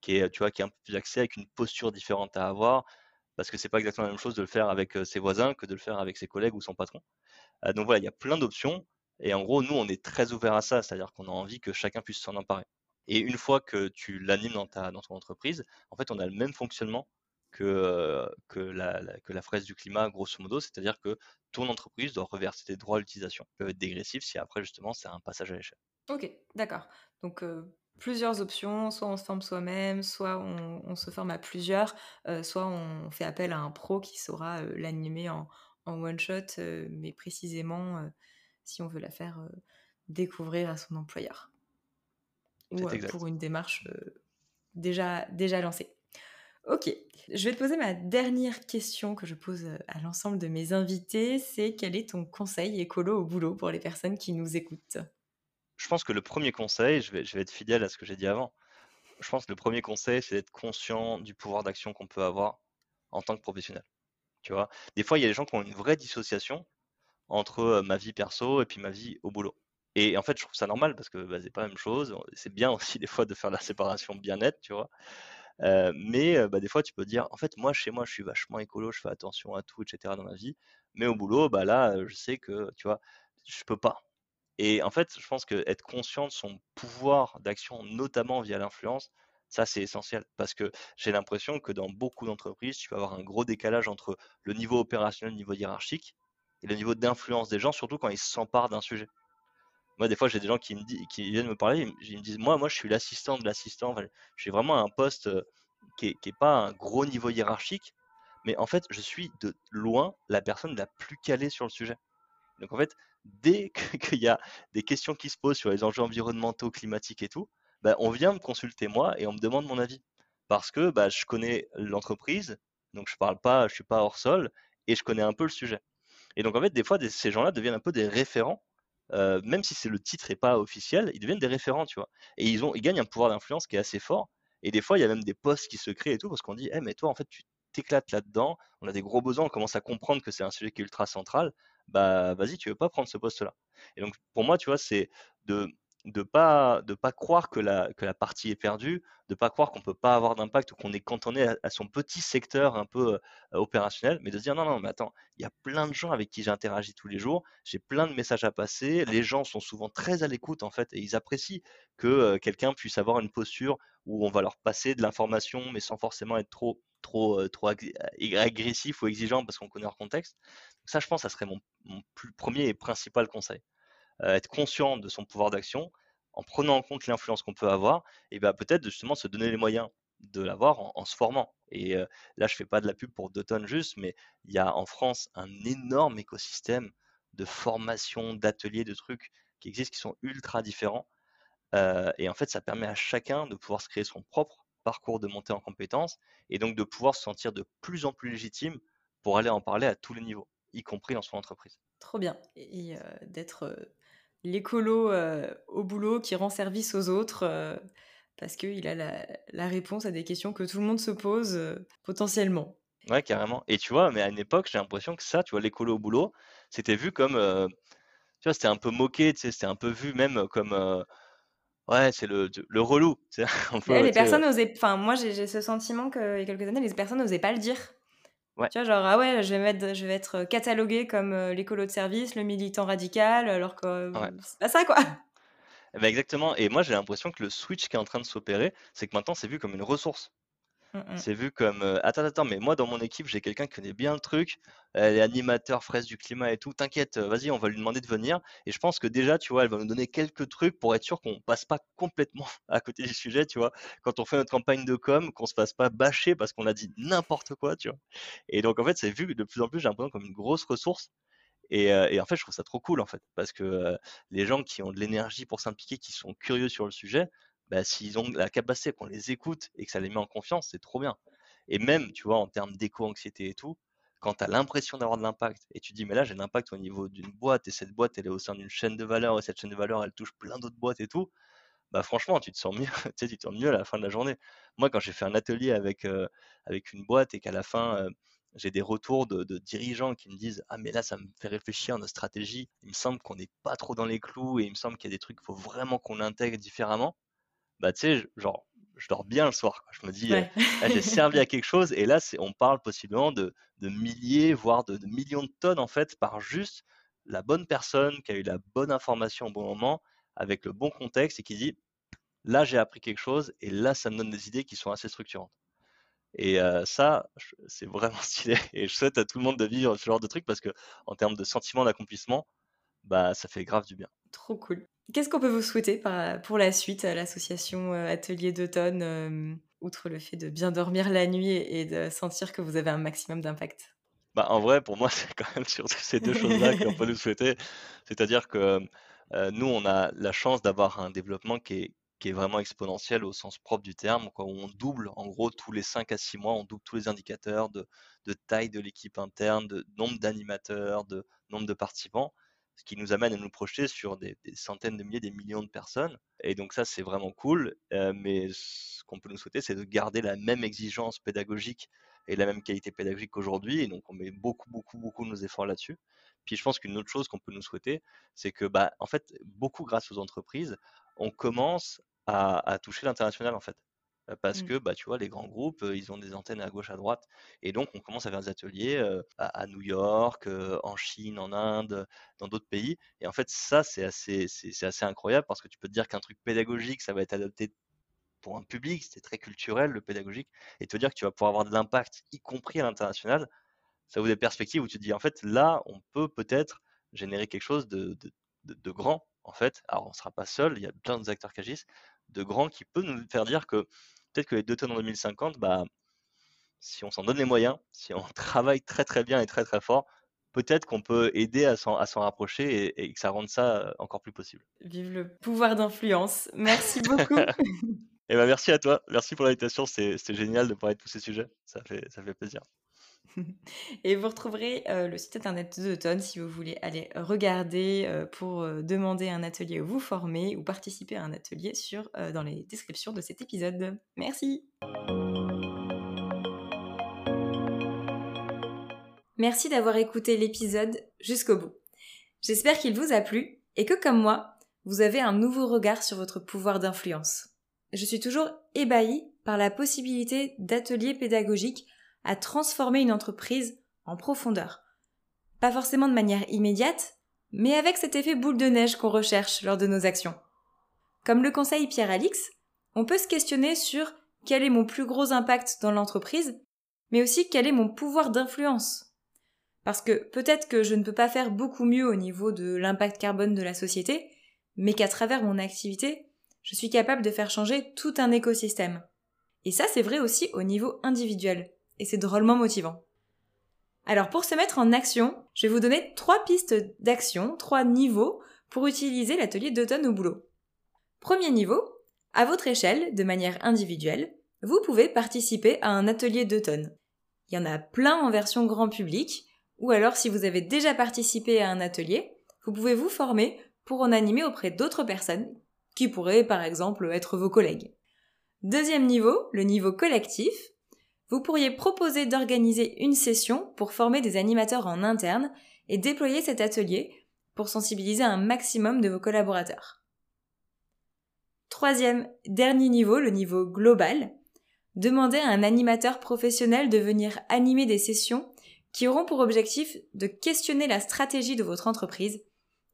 qui est, tu vois, qui est un peu plus accès avec une posture différente à avoir, parce que c'est pas exactement la même chose de le faire avec ses voisins que de le faire avec ses collègues ou son patron. donc voilà, il y a plein d'options. Et en gros, nous, on est très ouvert à ça, c'est-à-dire qu'on a envie que chacun puisse s'en emparer. Et une fois que tu l'animes dans, ta, dans ton entreprise, en fait, on a le même fonctionnement que, que, la, que la fraise du climat, grosso modo, c'est-à-dire que ton entreprise doit reverser des droits d'utilisation. Ils peuvent être dégressifs si après, justement, c'est un passage à l'échelle. Ok, d'accord. Donc, plusieurs options, soit on se forme soi-même, soit on, se forme à plusieurs, soit on fait appel à un pro qui saura l'animer en, en one-shot, mais précisément si on veut la faire découvrir à son employeur. Ou pour une démarche déjà, déjà lancée. Ok, je vais te poser ma dernière question que je pose euh, à l'ensemble de mes invités, c'est quel est ton conseil écolo au boulot pour les personnes qui nous écoutent? Je pense que le premier conseil, je vais, je vais être fidèle à ce que j'ai dit avant, je pense que le premier conseil, c'est d'être conscient du pouvoir d'action qu'on peut avoir en tant que professionnel. Tu vois, des fois, il y a des gens qui ont une vraie dissociation entre ma vie perso et puis ma vie au boulot. Et en fait, je trouve ça normal parce que bah, c'est pas la même chose. C'est bien aussi des fois de faire la séparation bien nette, tu vois mais bah, des fois, tu peux dire, en fait, moi, chez moi, je suis vachement écolo, je fais attention à tout, etc. dans ma vie. Mais au boulot, bah, là, je sais que, tu vois, je peux pas. Et en fait, je pense qu'être conscient de son pouvoir d'action, notamment via l'influence, ça, c'est essentiel. Parce que j'ai l'impression que dans beaucoup d'entreprises, tu vas avoir un gros décalage entre le niveau opérationnel, le niveau hiérarchique, et le niveau d'influence des gens, surtout quand ils s'emparent d'un sujet. Moi, des fois, j'ai des gens qui, viennent me parler, ils me disent, moi, moi, je suis l'assistant de l'assistant. Enfin, j'ai vraiment un poste qui n'est pas un gros niveau hiérarchique, mais en fait, je suis de loin la personne la plus calée sur le sujet. Donc, en fait, dès <laughs> qu'il y a des questions qui se posent sur les enjeux environnementaux, climatiques et tout, bah, on vient me consulter moi et on me demande mon avis. Parce que bah, je connais l'entreprise, donc je parle pas, je suis pas hors sol, et je connais un peu le sujet. Et donc, en fait, des fois, ces gens-là deviennent un peu des référents même si c'est le titre et pas officiel, ils deviennent des référents, tu vois. Et ils, gagnent un pouvoir d'influence qui est assez fort. Et des fois, il y a même des postes qui se créent et tout, parce qu'on dit, hey, mais toi, en fait, tu t'éclates là-dedans, on a des gros besoins, on commence à comprendre que c'est un sujet qui est ultra central, bah vas-y, tu veux pas prendre ce poste-là. Et donc, pour moi, tu vois, c'est de de pas de pas croire que la que la partie est perdue, de pas croire qu'on peut pas avoir d'impact ou qu'on est cantonné à, son petit secteur un peu euh, opérationnel, mais de dire non non mais attends, il y a plein de gens avec qui j'interagis tous les jours, j'ai plein de messages à passer, les gens sont souvent très à l'écoute en fait et ils apprécient que euh, quelqu'un puisse avoir une posture où on va leur passer de l'information mais sans forcément être trop trop euh, trop agressif ou exigeant parce qu'on connaît leur contexte. ça je pense ça serait mon, mon plus premier et principal conseil. Euh, être conscient de son pouvoir d'action, en prenant en compte l'influence qu'on peut avoir, et ben peut-être justement se donner les moyens de l'avoir en, se formant. Et euh, là, je fais pas de la pub pour Doton juste, mais il y a en France un énorme écosystème de formation, d'ateliers, de trucs qui existent, qui sont ultra différents. Euh, et en fait, ça permet à chacun de pouvoir se créer son propre parcours de montée en compétences et donc de pouvoir se sentir de plus en plus légitime pour aller en parler à tous les niveaux, y compris dans son entreprise. Trop bien. Et d'être l'écolo euh, au boulot qui rend service aux autres euh, parce qu'il a la, réponse à des questions que tout le monde se pose euh, potentiellement. Ouais, carrément. Et tu vois, mais à une époque, j'ai l'impression que ça, tu vois, l'écolo au boulot, c'était vu comme, tu vois, c'était un peu moqué, tu sais, c'était un peu vu même comme, Ouais, c'est le, le relou. <laughs> les personnes osaient. Enfin, moi, j'ai ce sentiment qu'il y a quelques années, les personnes n'osaient pas le dire. Ouais. Tu vois, genre, ah ouais, je vais, mettre, je vais être catalogué comme l'écolo de service, le militant radical, alors que c'est pas ça, quoi. Eh ben exactement. Et moi, j'ai l'impression que le switch qui est en train de s'opérer, c'est que maintenant, c'est vu comme une ressource. Mmh, mmh. C'est vu comme attends, attends, mais moi dans mon équipe, j'ai quelqu'un qui connaît bien le truc, elle est animateur fraise du climat et tout. T'inquiète, vas-y, on va lui demander de venir. Et je pense que déjà, tu vois, elle va nous donner quelques trucs pour être sûr qu'on passe pas complètement <laughs> à côté du sujet, tu vois. Quand on fait notre campagne de com, qu'on se fasse pas bâcher parce qu'on a dit n'importe quoi, tu vois. Et donc en fait, c'est vu de plus en plus, j'ai l'impression comme une grosse ressource. Et, et, en fait, je trouve ça trop cool en fait, parce que les gens qui ont de l'énergie pour s'impliquer, qui sont curieux sur le sujet, bah, s'ils ont la capacité qu'on les écoute et que ça les met en confiance, c'est trop bien. Et même, tu vois, en termes d'éco-anxiété et tout, quand tu as l'impression d'avoir de l'impact et tu dis, mais là, j'ai l'impact au niveau d'une boîte et cette boîte, elle est au sein d'une chaîne de valeur et cette chaîne de valeur, elle touche plein d'autres boîtes et tout, bah franchement, tu te sens mieux, <laughs> tu, sais, tu te sens mieux à la fin de la journée. Moi, quand j'ai fait un atelier avec, euh, avec une boîte et qu'à la fin, euh, j'ai des retours de, de, dirigeants qui me disent Ah, mais là, ça me fait réfléchir à notre stratégie. Il me semble qu'on n'est pas trop dans les clous et il me semble qu'il y a des trucs qu'il faut vraiment qu'on intègre différemment bah tu sais, genre, je dors bien le soir. Je me dis, «Ah, j'ai servi à quelque chose. Et là, on parle possiblement de, de milliers, voire de, millions de tonnes, en fait, par juste la bonne personne qui a eu la bonne information au bon moment, avec le bon contexte et qui dit, là, j'ai appris quelque chose et là, ça me donne des idées qui sont assez structurantes. Et ça, c'est vraiment <laughs> stylé. Et je souhaite à tout le monde de vivre ce genre de truc parce que, en termes de sentiment d'accomplissement, bah, ça fait grave du bien. Trop cool. Qu'est-ce qu'on peut vous souhaiter pour la suite à l'association euh, Atelier d'automne, euh, outre le fait de bien dormir la nuit et de sentir que vous avez un maximum d'impact? Bah, En vrai, pour moi, <laughs> c'est quand même sur ces deux choses-là qu'on peut nous souhaiter. C'est-à-dire que euh, nous, on a la chance d'avoir un développement qui est, vraiment exponentiel au sens propre du terme, où on double, en gros, tous les 5 à 6 mois, on double tous les indicateurs de taille de l'équipe interne, de nombre d'animateurs, de nombre de participants ce qui nous amène à nous projeter sur des, centaines de milliers, des millions de personnes. Et donc ça, c'est vraiment cool. Euh, mais ce qu'on peut nous souhaiter, c'est de garder la même exigence pédagogique et la même qualité pédagogique qu'aujourd'hui. Et donc on met beaucoup, beaucoup, beaucoup de nos efforts là-dessus. Puis je pense qu'une autre chose qu'on peut nous souhaiter, c'est que, bah, en fait, beaucoup grâce aux entreprises, on commence à, à toucher l'international, en fait parce mmh. que bah, tu vois, les grands groupes, ils ont des antennes à gauche, à droite. Et donc, on commence à faire des ateliers à, New York, en Chine, en Inde, dans d'autres pays. Et en fait, ça, c'est assez, c'est, assez incroyable parce que tu peux te dire qu'un truc pédagogique, ça va être adapté pour un public, c'est très culturel, le pédagogique. Et te dire que tu vas pouvoir avoir de l'impact, y compris à l'international, ça ouvre des perspectives où tu te dis, en fait, là, on peut peut-être générer quelque chose de, de, de, grand, en fait. Alors, on ne sera pas seul, il y a plein d'acteurs qui agissent, de grand qui peut nous faire dire que peut-être que les deux tonnes en 2050, bah, si on s'en donne les moyens, si on <laughs> travaille très très bien et très très fort, peut-être qu'on peut aider à s'en, rapprocher et, que ça rende ça euh, encore plus possible. Vive le pouvoir d'influence. Merci beaucoup. <laughs> et ben merci à toi. Merci pour l'invitation. C'était génial de parler de tous ces sujets. Ça fait, ça fait plaisir. <laughs> Et vous retrouverez euh, le site internet d'Automne si vous voulez aller regarder euh, pour euh, demander un atelier ou vous former ou participer à un atelier sur, dans les descriptions de cet épisode. Merci Merci d'avoir écouté l'épisode jusqu'au bout. J'espère qu'il vous a plu et que comme moi, vous avez un nouveau regard sur votre pouvoir d'influence. Je suis toujours ébahie par la possibilité d'ateliers pédagogiques à transformer une entreprise en profondeur. Pas forcément de manière immédiate, mais avec cet effet boule de neige qu'on recherche lors de nos actions. Comme le conseille Pierre Alix, on peut se questionner sur quel est mon plus gros impact dans l'entreprise, mais aussi quel est mon pouvoir d'influence. Parce que peut-être que je ne peux pas faire beaucoup mieux au niveau de l'impact carbone de la société, mais qu'à travers mon activité, je suis capable de faire changer tout un écosystème. Et ça, c'est vrai aussi au niveau individuel et c'est drôlement motivant. Alors pour se mettre en action, je vais vous donner trois pistes d'action, trois niveaux pour utiliser l'atelier d'automne au boulot. Premier niveau, à votre échelle, de manière individuelle, vous pouvez participer à un atelier d'automne. Il y en a plein en version grand public, ou alors si vous avez déjà participé à un atelier, vous pouvez vous former pour en animer auprès d'autres personnes, qui pourraient par exemple être vos collègues. Deuxième niveau, le niveau collectif, vous pourriez proposer d'organiser une session pour former des animateurs en interne et déployer cet atelier pour sensibiliser un maximum de vos collaborateurs. Troisième, dernier niveau, le niveau global. Demandez à un animateur professionnel de venir animer des sessions qui auront pour objectif de questionner la stratégie de votre entreprise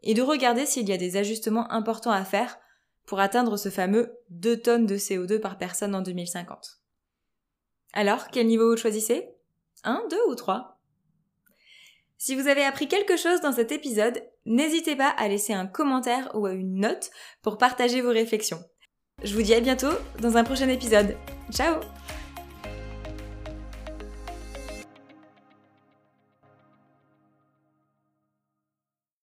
et de regarder s'il y a des ajustements importants à faire pour atteindre ce fameux 2 tonnes de CO2 par personne en 2050. Alors, quel niveau vous choisissez? 1, 2 ou 3 Si vous avez appris quelque chose dans cet épisode, n'hésitez pas à laisser un commentaire ou une note pour partager vos réflexions. Je vous dis à bientôt dans un prochain épisode. Ciao